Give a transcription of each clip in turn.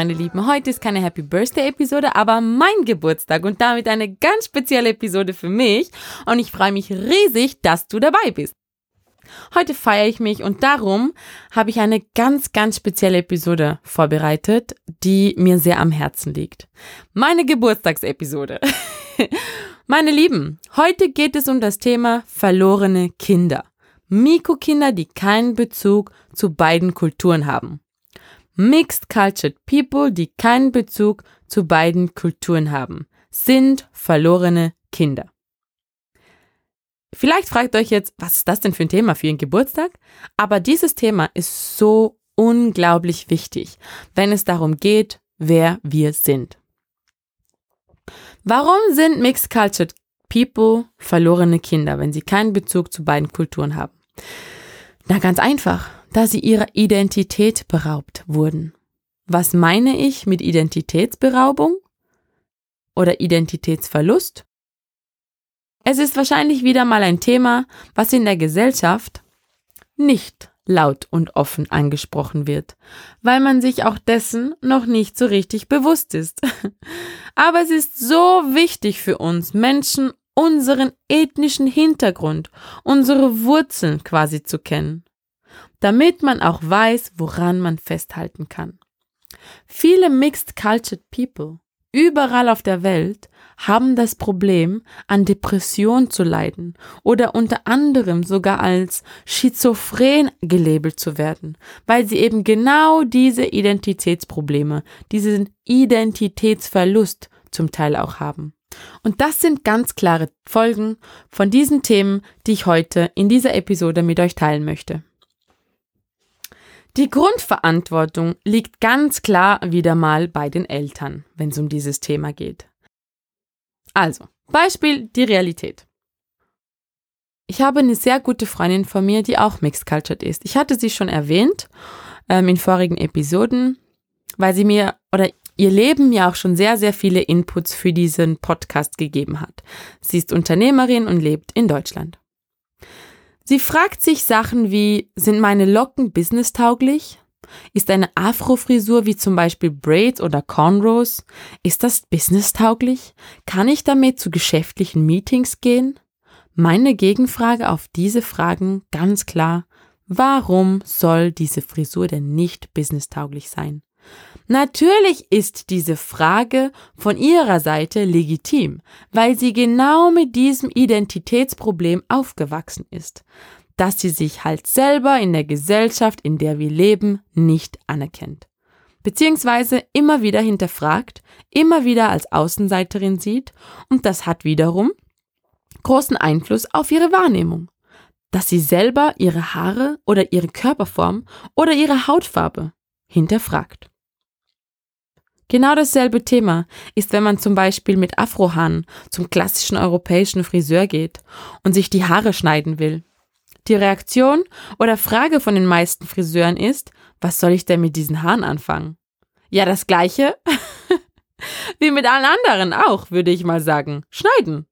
meine Lieben, heute ist keine Happy Birthday Episode, aber mein Geburtstag und damit eine ganz spezielle Episode für mich und ich freue mich riesig, dass du dabei bist. Heute feiere ich mich und darum habe ich eine ganz, ganz spezielle Episode vorbereitet, die mir sehr am Herzen liegt. Meine Geburtstagsepisode. Meine Lieben, heute geht es um das Thema verlorene Kinder. Mikrokinder, die keinen Bezug zu beiden Kulturen haben. Mixed Cultured People, die keinen Bezug zu beiden Kulturen haben, sind verlorene Kinder. Vielleicht fragt euch jetzt, was ist das denn für ein Thema für Ihren Geburtstag? Aber dieses Thema ist so unglaublich wichtig, wenn es darum geht, wer wir sind. Warum sind Mixed Cultured People verlorene Kinder, wenn sie keinen Bezug zu beiden Kulturen haben? Na ganz einfach, da sie ihrer Identität beraubt wurden. Was meine ich mit Identitätsberaubung oder Identitätsverlust? Es ist wahrscheinlich wieder mal ein Thema, was in der Gesellschaft nicht laut und offen angesprochen wird, weil man sich auch dessen noch nicht so richtig bewusst ist. Aber es ist so wichtig für uns Menschen, unseren ethnischen Hintergrund, unsere Wurzeln quasi zu kennen, damit man auch weiß, woran man festhalten kann. Viele Mixed Cultured People überall auf der Welt haben das Problem, an Depression zu leiden oder unter anderem sogar als schizophren gelabelt zu werden, weil sie eben genau diese Identitätsprobleme, diesen Identitätsverlust zum Teil auch haben. Und das sind ganz klare Folgen von diesen Themen, die ich heute in dieser Episode mit euch teilen möchte. Die Grundverantwortung liegt ganz klar wieder mal bei den Eltern, wenn es um dieses Thema geht. Also, Beispiel die Realität. Ich habe eine sehr gute Freundin von mir, die auch Mixed Cultured ist. Ich hatte sie schon erwähnt ähm, in vorigen Episoden, weil sie mir oder ihr Leben mir auch schon sehr, sehr viele Inputs für diesen Podcast gegeben hat. Sie ist Unternehmerin und lebt in Deutschland. Sie fragt sich Sachen wie, sind meine Locken businesstauglich? Ist eine Afro-Frisur wie zum Beispiel Braids oder Cornrows, ist das businesstauglich? Kann ich damit zu geschäftlichen Meetings gehen? Meine Gegenfrage auf diese Fragen ganz klar, warum soll diese Frisur denn nicht businesstauglich sein? Natürlich ist diese Frage von ihrer Seite legitim, weil sie genau mit diesem Identitätsproblem aufgewachsen ist, dass sie sich halt selber in der Gesellschaft, in der wir leben, nicht anerkennt. Beziehungsweise immer wieder hinterfragt, immer wieder als Außenseiterin sieht und das hat wiederum großen Einfluss auf ihre Wahrnehmung, dass sie selber ihre Haare oder ihre Körperform oder ihre Hautfarbe hinterfragt. Genau dasselbe Thema ist, wenn man zum Beispiel mit Afrohaaren zum klassischen europäischen Friseur geht und sich die Haare schneiden will. Die Reaktion oder Frage von den meisten Friseuren ist, was soll ich denn mit diesen Haaren anfangen? Ja, das gleiche wie mit allen anderen auch, würde ich mal sagen. Schneiden.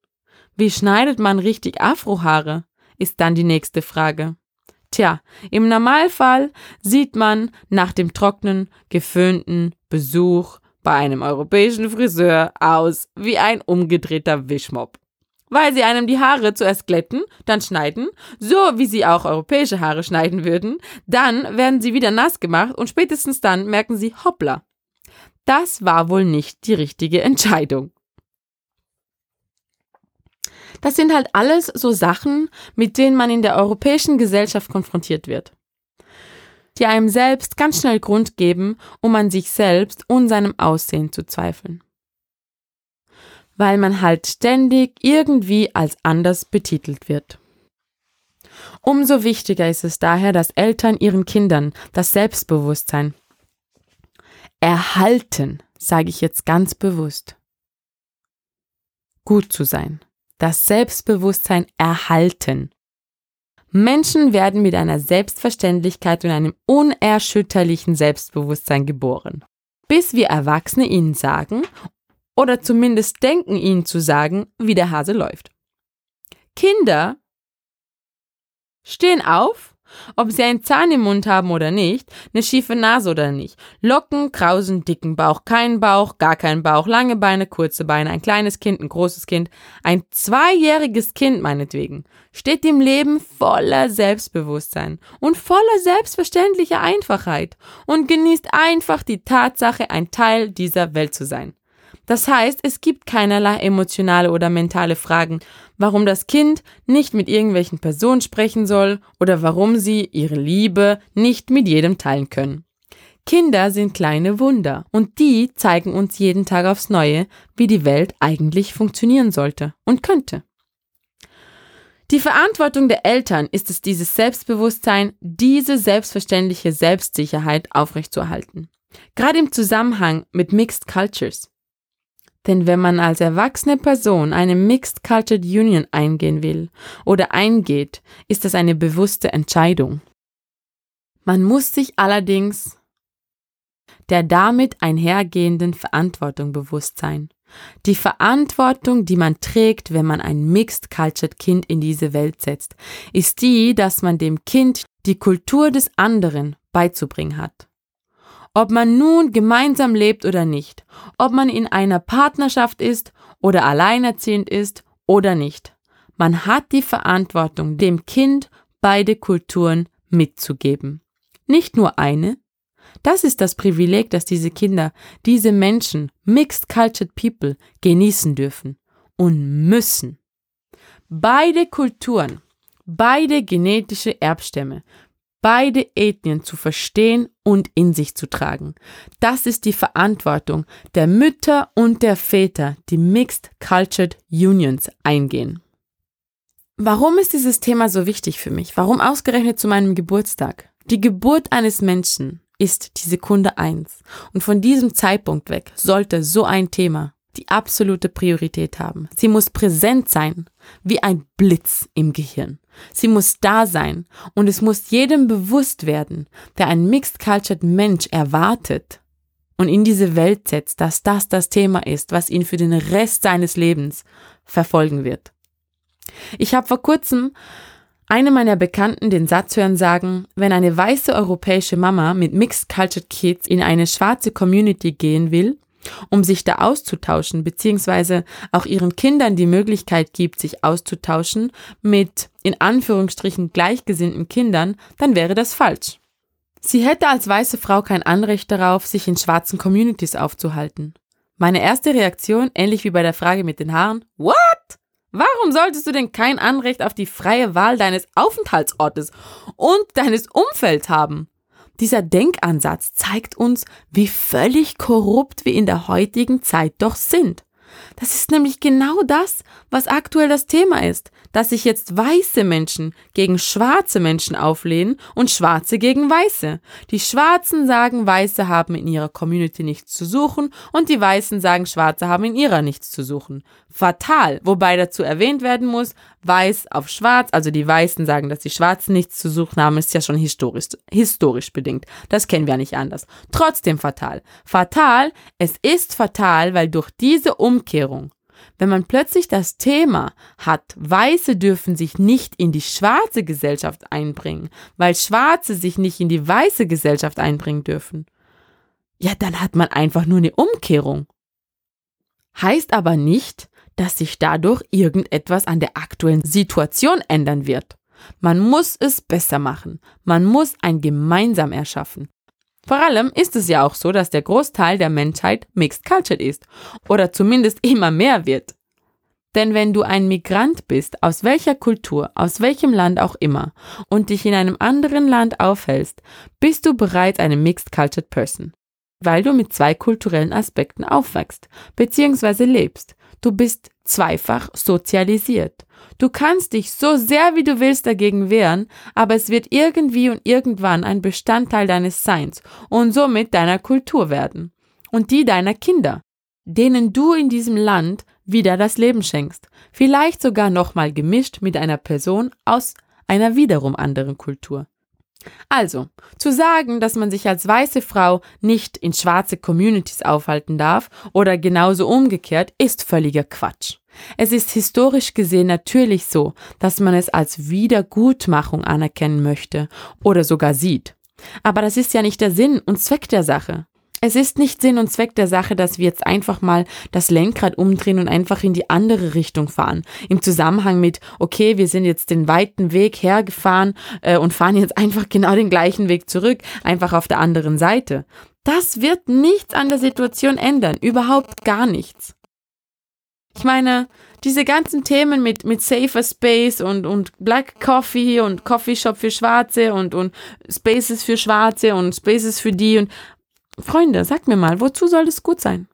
Wie schneidet man richtig Afrohaare? Ist dann die nächste Frage. Tja, im Normalfall sieht man nach dem trockenen, geföhnten Besuch bei einem europäischen Friseur aus wie ein umgedrehter Wischmopp. Weil sie einem die Haare zuerst glätten, dann schneiden, so wie sie auch europäische Haare schneiden würden, dann werden sie wieder nass gemacht und spätestens dann merken sie, hoppla. Das war wohl nicht die richtige Entscheidung. Das sind halt alles so Sachen, mit denen man in der europäischen Gesellschaft konfrontiert wird die einem selbst ganz schnell Grund geben, um an sich selbst und seinem Aussehen zu zweifeln. Weil man halt ständig irgendwie als anders betitelt wird. Umso wichtiger ist es daher, dass Eltern ihren Kindern das Selbstbewusstsein erhalten, sage ich jetzt ganz bewusst. Gut zu sein. Das Selbstbewusstsein erhalten. Menschen werden mit einer Selbstverständlichkeit und einem unerschütterlichen Selbstbewusstsein geboren. bis wir Erwachsene ihnen sagen oder zumindest denken ihnen zu sagen, wie der Hase läuft. Kinder stehen auf, ob sie einen Zahn im Mund haben oder nicht, eine schiefe Nase oder nicht, Locken, Krausen, dicken Bauch, keinen Bauch, gar keinen Bauch, lange Beine, kurze Beine, ein kleines Kind, ein großes Kind, ein zweijähriges Kind meinetwegen, steht im Leben voller Selbstbewusstsein und voller selbstverständlicher Einfachheit und genießt einfach die Tatsache, ein Teil dieser Welt zu sein. Das heißt, es gibt keinerlei emotionale oder mentale Fragen, warum das Kind nicht mit irgendwelchen Personen sprechen soll oder warum sie ihre Liebe nicht mit jedem teilen können. Kinder sind kleine Wunder und die zeigen uns jeden Tag aufs Neue, wie die Welt eigentlich funktionieren sollte und könnte. Die Verantwortung der Eltern ist es, dieses Selbstbewusstsein, diese selbstverständliche Selbstsicherheit aufrechtzuerhalten. Gerade im Zusammenhang mit Mixed Cultures. Denn wenn man als erwachsene Person eine Mixed Cultured Union eingehen will oder eingeht, ist das eine bewusste Entscheidung. Man muss sich allerdings der damit einhergehenden Verantwortung bewusst sein. Die Verantwortung, die man trägt, wenn man ein Mixed Cultured Kind in diese Welt setzt, ist die, dass man dem Kind die Kultur des anderen beizubringen hat. Ob man nun gemeinsam lebt oder nicht, ob man in einer Partnerschaft ist oder alleinerziehend ist oder nicht. Man hat die Verantwortung, dem Kind beide Kulturen mitzugeben. Nicht nur eine. Das ist das Privileg, das diese Kinder, diese Menschen, Mixed Cultured People, genießen dürfen und müssen. Beide Kulturen, beide genetische Erbstämme beide Ethnien zu verstehen und in sich zu tragen. Das ist die Verantwortung der Mütter und der Väter, die Mixed Cultured Unions eingehen. Warum ist dieses Thema so wichtig für mich? Warum ausgerechnet zu meinem Geburtstag? Die Geburt eines Menschen ist die Sekunde eins. Und von diesem Zeitpunkt weg sollte so ein Thema die absolute Priorität haben. Sie muss präsent sein, wie ein Blitz im Gehirn. Sie muss da sein und es muss jedem bewusst werden, der ein Mixed Cultured Mensch erwartet und in diese Welt setzt, dass das das Thema ist, was ihn für den Rest seines Lebens verfolgen wird. Ich habe vor kurzem eine meiner Bekannten den Satz hören sagen, wenn eine weiße europäische Mama mit Mixed Cultured Kids in eine schwarze Community gehen will, um sich da auszutauschen, beziehungsweise auch ihren Kindern die Möglichkeit gibt, sich auszutauschen mit in Anführungsstrichen gleichgesinnten Kindern, dann wäre das falsch. Sie hätte als weiße Frau kein Anrecht darauf, sich in schwarzen Communities aufzuhalten. Meine erste Reaktion, ähnlich wie bei der Frage mit den Haaren, What? Warum solltest du denn kein Anrecht auf die freie Wahl deines Aufenthaltsortes und deines Umfelds haben? Dieser Denkansatz zeigt uns, wie völlig korrupt wir in der heutigen Zeit doch sind. Das ist nämlich genau das, was aktuell das Thema ist dass sich jetzt weiße Menschen gegen schwarze Menschen auflehnen und Schwarze gegen Weiße. Die Schwarzen sagen, Weiße haben in ihrer Community nichts zu suchen und die Weißen sagen, Schwarze haben in ihrer nichts zu suchen. Fatal, wobei dazu erwähnt werden muss, Weiß auf Schwarz, also die Weißen sagen, dass die Schwarzen nichts zu suchen haben, ist ja schon historisch, historisch bedingt. Das kennen wir ja nicht anders. Trotzdem fatal. Fatal, es ist fatal, weil durch diese Umkehrung wenn man plötzlich das Thema hat, Weiße dürfen sich nicht in die schwarze Gesellschaft einbringen, weil Schwarze sich nicht in die weiße Gesellschaft einbringen dürfen, ja, dann hat man einfach nur eine Umkehrung. Heißt aber nicht, dass sich dadurch irgendetwas an der aktuellen Situation ändern wird. Man muss es besser machen. Man muss ein Gemeinsam erschaffen. Vor allem ist es ja auch so, dass der Großteil der Menschheit mixed cultured ist oder zumindest immer mehr wird. Denn wenn du ein Migrant bist, aus welcher Kultur, aus welchem Land auch immer, und dich in einem anderen Land aufhältst, bist du bereits eine mixed cultured person, weil du mit zwei kulturellen Aspekten aufwächst bzw. lebst. Du bist zweifach sozialisiert. Du kannst dich so sehr wie du willst dagegen wehren, aber es wird irgendwie und irgendwann ein Bestandteil deines Seins und somit deiner Kultur werden. Und die deiner Kinder, denen du in diesem Land wieder das Leben schenkst. Vielleicht sogar nochmal gemischt mit einer Person aus einer wiederum anderen Kultur. Also, zu sagen, dass man sich als weiße Frau nicht in schwarze Communities aufhalten darf oder genauso umgekehrt, ist völliger Quatsch. Es ist historisch gesehen natürlich so, dass man es als Wiedergutmachung anerkennen möchte oder sogar sieht. Aber das ist ja nicht der Sinn und Zweck der Sache. Es ist nicht Sinn und Zweck der Sache, dass wir jetzt einfach mal das Lenkrad umdrehen und einfach in die andere Richtung fahren. Im Zusammenhang mit, okay, wir sind jetzt den weiten Weg hergefahren äh, und fahren jetzt einfach genau den gleichen Weg zurück, einfach auf der anderen Seite. Das wird nichts an der Situation ändern, überhaupt gar nichts. Ich meine, diese ganzen Themen mit, mit Safer Space und, und Black Coffee und Coffee Shop für Schwarze und, und Spaces für Schwarze und Spaces für die und Freunde, sagt mir mal, wozu soll das gut sein?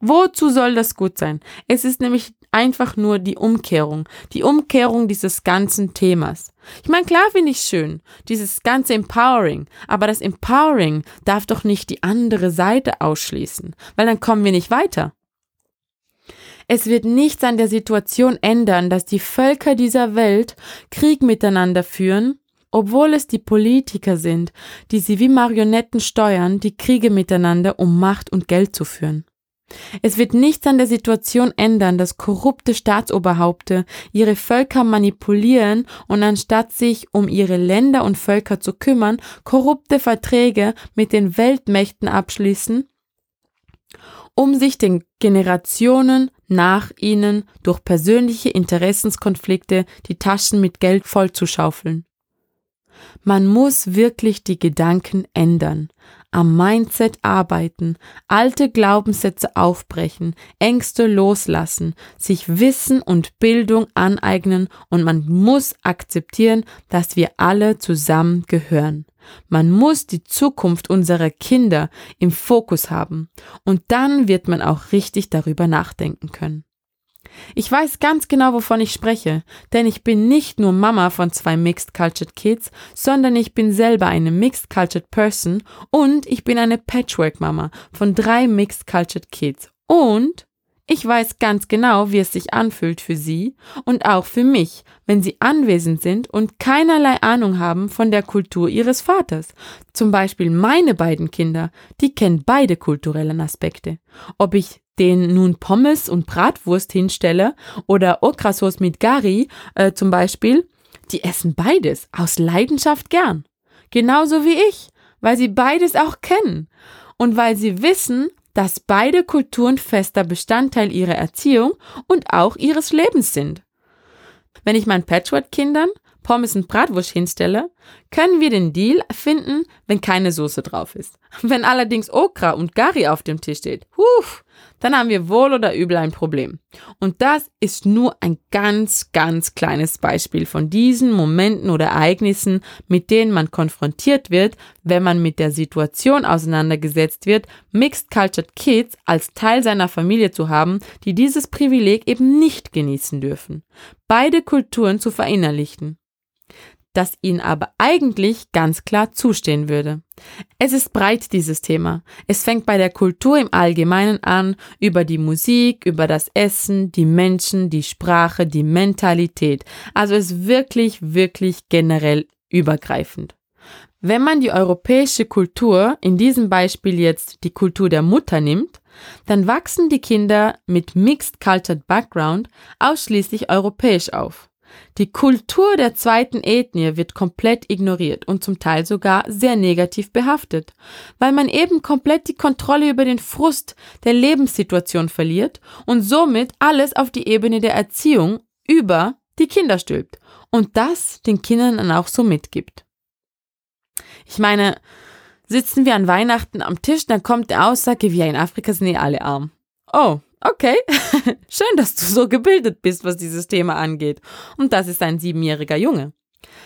Wozu soll das gut sein? Es ist nämlich einfach nur die Umkehrung, die Umkehrung dieses ganzen Themas. Ich meine, klar finde ich schön, dieses ganze Empowering, aber das Empowering darf doch nicht die andere Seite ausschließen, weil dann kommen wir nicht weiter. Es wird nichts an der Situation ändern, dass die Völker dieser Welt Krieg miteinander führen obwohl es die Politiker sind, die sie wie Marionetten steuern, die Kriege miteinander, um Macht und Geld zu führen. Es wird nichts an der Situation ändern, dass korrupte Staatsoberhaupte ihre Völker manipulieren und anstatt sich um ihre Länder und Völker zu kümmern, korrupte Verträge mit den Weltmächten abschließen, um sich den Generationen nach ihnen durch persönliche Interessenskonflikte die Taschen mit Geld vollzuschaufeln. Man muss wirklich die Gedanken ändern, am Mindset arbeiten, alte Glaubenssätze aufbrechen, Ängste loslassen, sich Wissen und Bildung aneignen und man muss akzeptieren, dass wir alle zusammen gehören. Man muss die Zukunft unserer Kinder im Fokus haben und dann wird man auch richtig darüber nachdenken können. Ich weiß ganz genau, wovon ich spreche, denn ich bin nicht nur Mama von zwei Mixed Cultured Kids, sondern ich bin selber eine Mixed Cultured Person und ich bin eine Patchwork Mama von drei Mixed Cultured Kids. Und ich weiß ganz genau, wie es sich anfühlt für sie und auch für mich, wenn sie anwesend sind und keinerlei Ahnung haben von der Kultur ihres Vaters. Zum Beispiel meine beiden Kinder, die kennen beide kulturellen Aspekte. Ob ich den nun Pommes und Bratwurst hinstelle oder Okrasos mit Gari äh, zum Beispiel, die essen beides aus Leidenschaft gern. Genauso wie ich, weil sie beides auch kennen und weil sie wissen, dass beide Kulturen fester Bestandteil ihrer Erziehung und auch ihres Lebens sind. Wenn ich meinen Patchwork-Kindern Pommes und Bratwurst hinstelle, können wir den Deal finden, wenn keine Soße drauf ist. Wenn allerdings Okra und Gari auf dem Tisch steht, huf, dann haben wir wohl oder übel ein Problem. Und das ist nur ein ganz, ganz kleines Beispiel von diesen Momenten oder Ereignissen, mit denen man konfrontiert wird, wenn man mit der Situation auseinandergesetzt wird, Mixed Cultured Kids als Teil seiner Familie zu haben, die dieses Privileg eben nicht genießen dürfen. Beide Kulturen zu verinnerlichen das ihnen aber eigentlich ganz klar zustehen würde. Es ist breit dieses Thema. Es fängt bei der Kultur im Allgemeinen an, über die Musik, über das Essen, die Menschen, die Sprache, die Mentalität. Also es ist wirklich, wirklich generell übergreifend. Wenn man die europäische Kultur, in diesem Beispiel jetzt die Kultur der Mutter nimmt, dann wachsen die Kinder mit Mixed Cultured Background ausschließlich europäisch auf. Die Kultur der zweiten Ethnie wird komplett ignoriert und zum Teil sogar sehr negativ behaftet, weil man eben komplett die Kontrolle über den Frust der Lebenssituation verliert und somit alles auf die Ebene der Erziehung über die Kinder stülpt und das den Kindern dann auch so mitgibt. Ich meine, sitzen wir an Weihnachten am Tisch, dann kommt die Aussage, wir in Afrika sind eh alle arm. Oh, Okay, schön, dass du so gebildet bist, was dieses Thema angeht. Und das ist ein siebenjähriger Junge.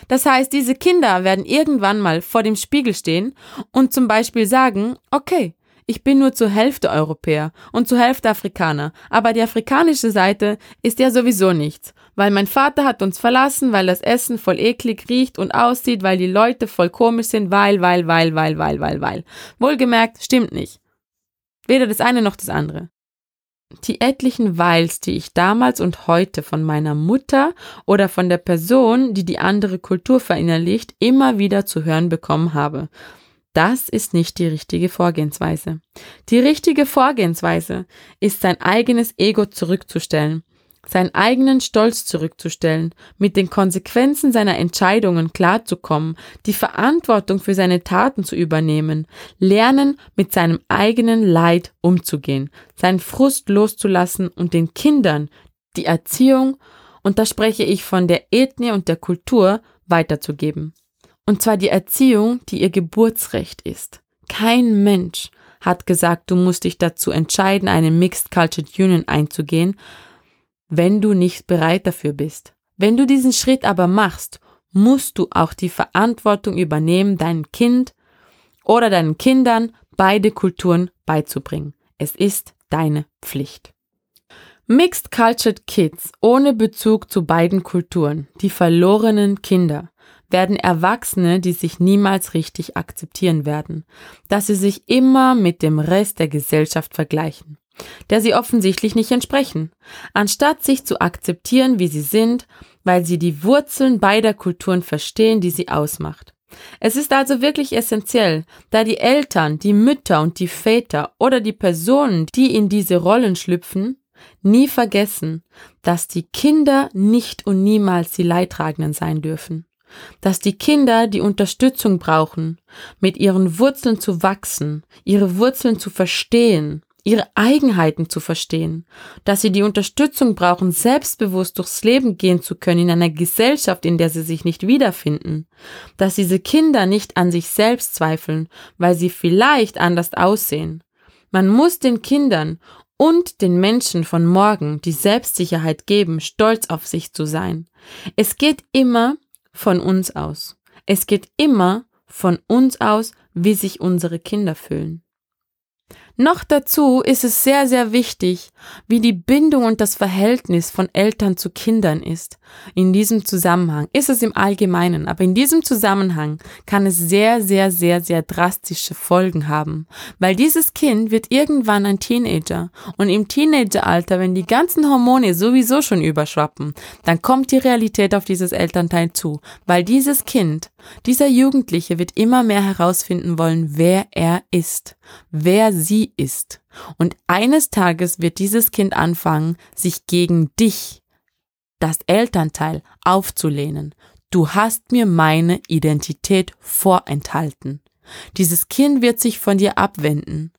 Das heißt, diese Kinder werden irgendwann mal vor dem Spiegel stehen und zum Beispiel sagen, okay, ich bin nur zur Hälfte Europäer und zur Hälfte Afrikaner, aber die afrikanische Seite ist ja sowieso nichts, weil mein Vater hat uns verlassen, weil das Essen voll eklig riecht und aussieht, weil die Leute voll komisch sind, weil, weil, weil, weil, weil, weil, weil. Wohlgemerkt, stimmt nicht. Weder das eine noch das andere. Die etlichen Weils, die ich damals und heute von meiner Mutter oder von der Person, die die andere Kultur verinnerlicht, immer wieder zu hören bekommen habe. Das ist nicht die richtige Vorgehensweise. Die richtige Vorgehensweise ist sein eigenes Ego zurückzustellen seinen eigenen Stolz zurückzustellen, mit den Konsequenzen seiner Entscheidungen klarzukommen, die Verantwortung für seine Taten zu übernehmen, lernen, mit seinem eigenen Leid umzugehen, seinen Frust loszulassen und den Kindern die Erziehung, und da spreche ich von der Ethnie und der Kultur, weiterzugeben. Und zwar die Erziehung, die ihr Geburtsrecht ist. Kein Mensch hat gesagt, du musst dich dazu entscheiden, eine Mixed Cultured Union einzugehen, wenn du nicht bereit dafür bist. Wenn du diesen Schritt aber machst, musst du auch die Verantwortung übernehmen, deinem Kind oder deinen Kindern beide Kulturen beizubringen. Es ist deine Pflicht. Mixed Cultured Kids ohne Bezug zu beiden Kulturen, die verlorenen Kinder, werden Erwachsene, die sich niemals richtig akzeptieren werden, dass sie sich immer mit dem Rest der Gesellschaft vergleichen der sie offensichtlich nicht entsprechen, anstatt sich zu akzeptieren, wie sie sind, weil sie die Wurzeln beider Kulturen verstehen, die sie ausmacht. Es ist also wirklich essentiell, da die Eltern, die Mütter und die Väter oder die Personen, die in diese Rollen schlüpfen, nie vergessen, dass die Kinder nicht und niemals die Leidtragenden sein dürfen dass die Kinder die Unterstützung brauchen, mit ihren Wurzeln zu wachsen, ihre Wurzeln zu verstehen ihre Eigenheiten zu verstehen, dass sie die Unterstützung brauchen, selbstbewusst durchs Leben gehen zu können in einer Gesellschaft, in der sie sich nicht wiederfinden, dass diese Kinder nicht an sich selbst zweifeln, weil sie vielleicht anders aussehen. Man muss den Kindern und den Menschen von morgen die Selbstsicherheit geben, stolz auf sich zu sein. Es geht immer von uns aus. Es geht immer von uns aus, wie sich unsere Kinder fühlen. Noch dazu ist es sehr, sehr wichtig, wie die Bindung und das Verhältnis von Eltern zu Kindern ist. In diesem Zusammenhang ist es im Allgemeinen, aber in diesem Zusammenhang kann es sehr, sehr, sehr, sehr drastische Folgen haben, weil dieses Kind wird irgendwann ein Teenager. Und im Teenageralter, wenn die ganzen Hormone sowieso schon überschwappen, dann kommt die Realität auf dieses Elternteil zu, weil dieses Kind dieser Jugendliche wird immer mehr herausfinden wollen, wer er ist, wer sie ist. Und eines Tages wird dieses Kind anfangen, sich gegen dich, das Elternteil, aufzulehnen. Du hast mir meine Identität vorenthalten. Dieses Kind wird sich von dir abwenden.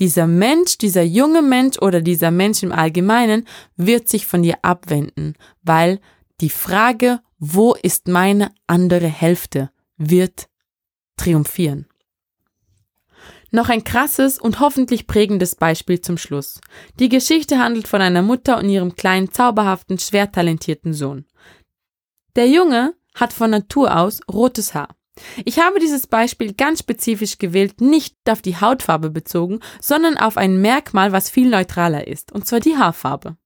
Dieser Mensch, dieser junge Mensch oder dieser Mensch im Allgemeinen wird sich von dir abwenden, weil die Frage, wo ist meine andere Hälfte, wird triumphieren. Noch ein krasses und hoffentlich prägendes Beispiel zum Schluss. Die Geschichte handelt von einer Mutter und ihrem kleinen, zauberhaften, schwer talentierten Sohn. Der Junge hat von Natur aus rotes Haar. Ich habe dieses Beispiel ganz spezifisch gewählt, nicht auf die Hautfarbe bezogen, sondern auf ein Merkmal, was viel neutraler ist, und zwar die Haarfarbe.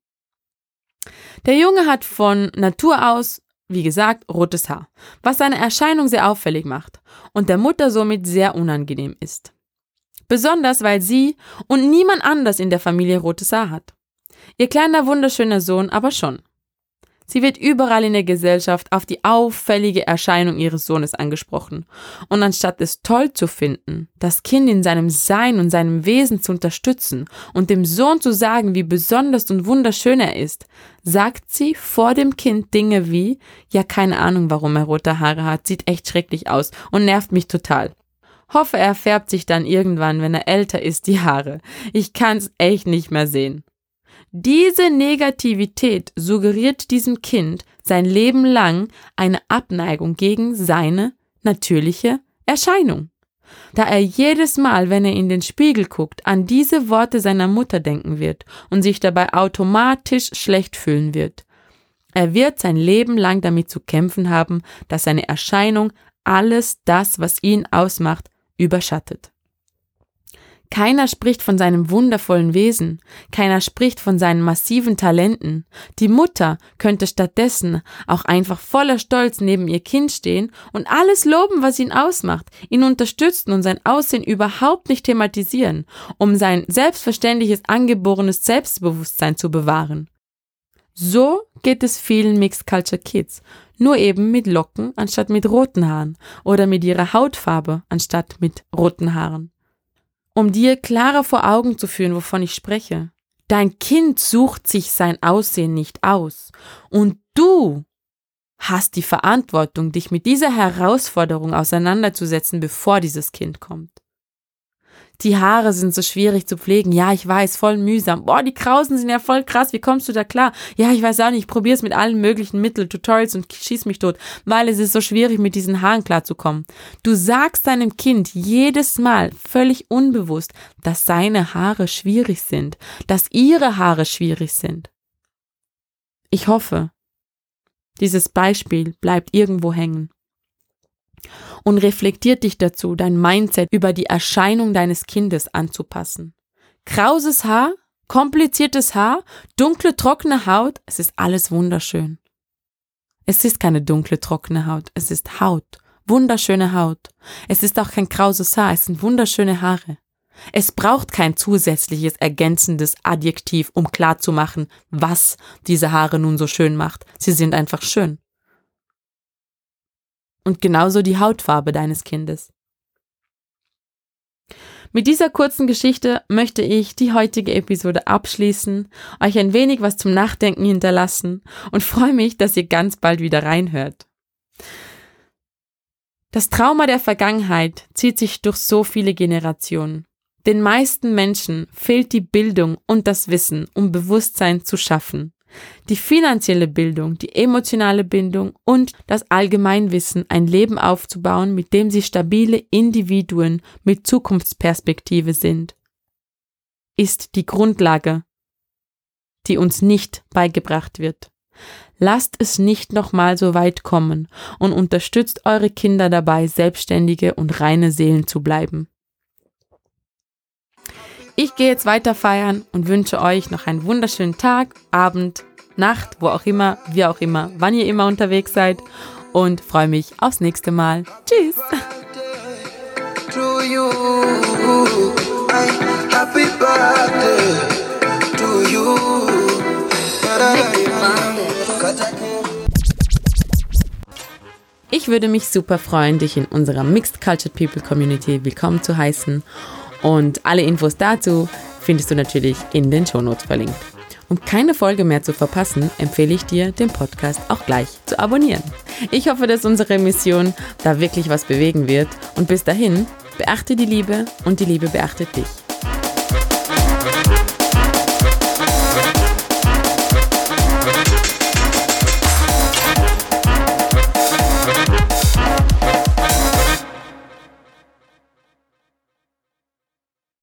Der Junge hat von Natur aus, wie gesagt, rotes Haar, was seine Erscheinung sehr auffällig macht und der Mutter somit sehr unangenehm ist. Besonders weil sie und niemand anders in der Familie rotes Haar hat. Ihr kleiner wunderschöner Sohn aber schon. Sie wird überall in der Gesellschaft auf die auffällige Erscheinung ihres Sohnes angesprochen. Und anstatt es toll zu finden, das Kind in seinem Sein und seinem Wesen zu unterstützen und dem Sohn zu sagen, wie besonders und wunderschön er ist, sagt sie vor dem Kind Dinge wie, ja keine Ahnung, warum er rote Haare hat, sieht echt schrecklich aus und nervt mich total. Hoffe, er färbt sich dann irgendwann, wenn er älter ist, die Haare. Ich kann's echt nicht mehr sehen. Diese Negativität suggeriert diesem Kind sein Leben lang eine Abneigung gegen seine natürliche Erscheinung. Da er jedes Mal, wenn er in den Spiegel guckt, an diese Worte seiner Mutter denken wird und sich dabei automatisch schlecht fühlen wird. Er wird sein Leben lang damit zu kämpfen haben, dass seine Erscheinung alles das, was ihn ausmacht, überschattet. Keiner spricht von seinem wundervollen Wesen, keiner spricht von seinen massiven Talenten. Die Mutter könnte stattdessen auch einfach voller Stolz neben ihr Kind stehen und alles loben, was ihn ausmacht, ihn unterstützen und sein Aussehen überhaupt nicht thematisieren, um sein selbstverständliches angeborenes Selbstbewusstsein zu bewahren. So geht es vielen Mixed Culture Kids, nur eben mit Locken anstatt mit roten Haaren oder mit ihrer Hautfarbe anstatt mit roten Haaren um dir klarer vor Augen zu führen, wovon ich spreche. Dein Kind sucht sich sein Aussehen nicht aus. Und du hast die Verantwortung, dich mit dieser Herausforderung auseinanderzusetzen, bevor dieses Kind kommt. Die Haare sind so schwierig zu pflegen. Ja, ich weiß, voll mühsam. Boah, die Krausen sind ja voll krass. Wie kommst du da klar? Ja, ich weiß auch nicht. Ich probiere es mit allen möglichen Mitteln, Tutorials und schieß mich tot, weil es ist so schwierig, mit diesen Haaren klarzukommen. Du sagst deinem Kind jedes Mal völlig unbewusst, dass seine Haare schwierig sind, dass ihre Haare schwierig sind. Ich hoffe, dieses Beispiel bleibt irgendwo hängen und reflektiert dich dazu, dein Mindset über die Erscheinung deines Kindes anzupassen. Krauses Haar, kompliziertes Haar, dunkle, trockene Haut, es ist alles wunderschön. Es ist keine dunkle, trockene Haut, es ist Haut, wunderschöne Haut. Es ist auch kein krauses Haar, es sind wunderschöne Haare. Es braucht kein zusätzliches ergänzendes Adjektiv, um klarzumachen, was diese Haare nun so schön macht. Sie sind einfach schön und genauso die Hautfarbe deines Kindes. Mit dieser kurzen Geschichte möchte ich die heutige Episode abschließen, euch ein wenig was zum Nachdenken hinterlassen und freue mich, dass ihr ganz bald wieder reinhört. Das Trauma der Vergangenheit zieht sich durch so viele Generationen. Den meisten Menschen fehlt die Bildung und das Wissen, um Bewusstsein zu schaffen. Die finanzielle Bildung, die emotionale Bindung und das Allgemeinwissen, ein Leben aufzubauen, mit dem sie stabile Individuen mit Zukunftsperspektive sind, ist die Grundlage, die uns nicht beigebracht wird. Lasst es nicht nochmal so weit kommen und unterstützt eure Kinder dabei, selbstständige und reine Seelen zu bleiben. Ich gehe jetzt weiter feiern und wünsche euch noch einen wunderschönen Tag, Abend, Nacht, wo auch immer, wie auch immer, wann ihr immer unterwegs seid und freue mich aufs nächste Mal. Tschüss! Ich würde mich super freuen, dich in unserer Mixed Cultured People Community willkommen zu heißen und alle Infos dazu findest du natürlich in den Shownotes verlinkt. Um keine Folge mehr zu verpassen, empfehle ich dir, den Podcast auch gleich zu abonnieren. Ich hoffe, dass unsere Mission da wirklich was bewegen wird und bis dahin, beachte die Liebe und die Liebe beachtet dich.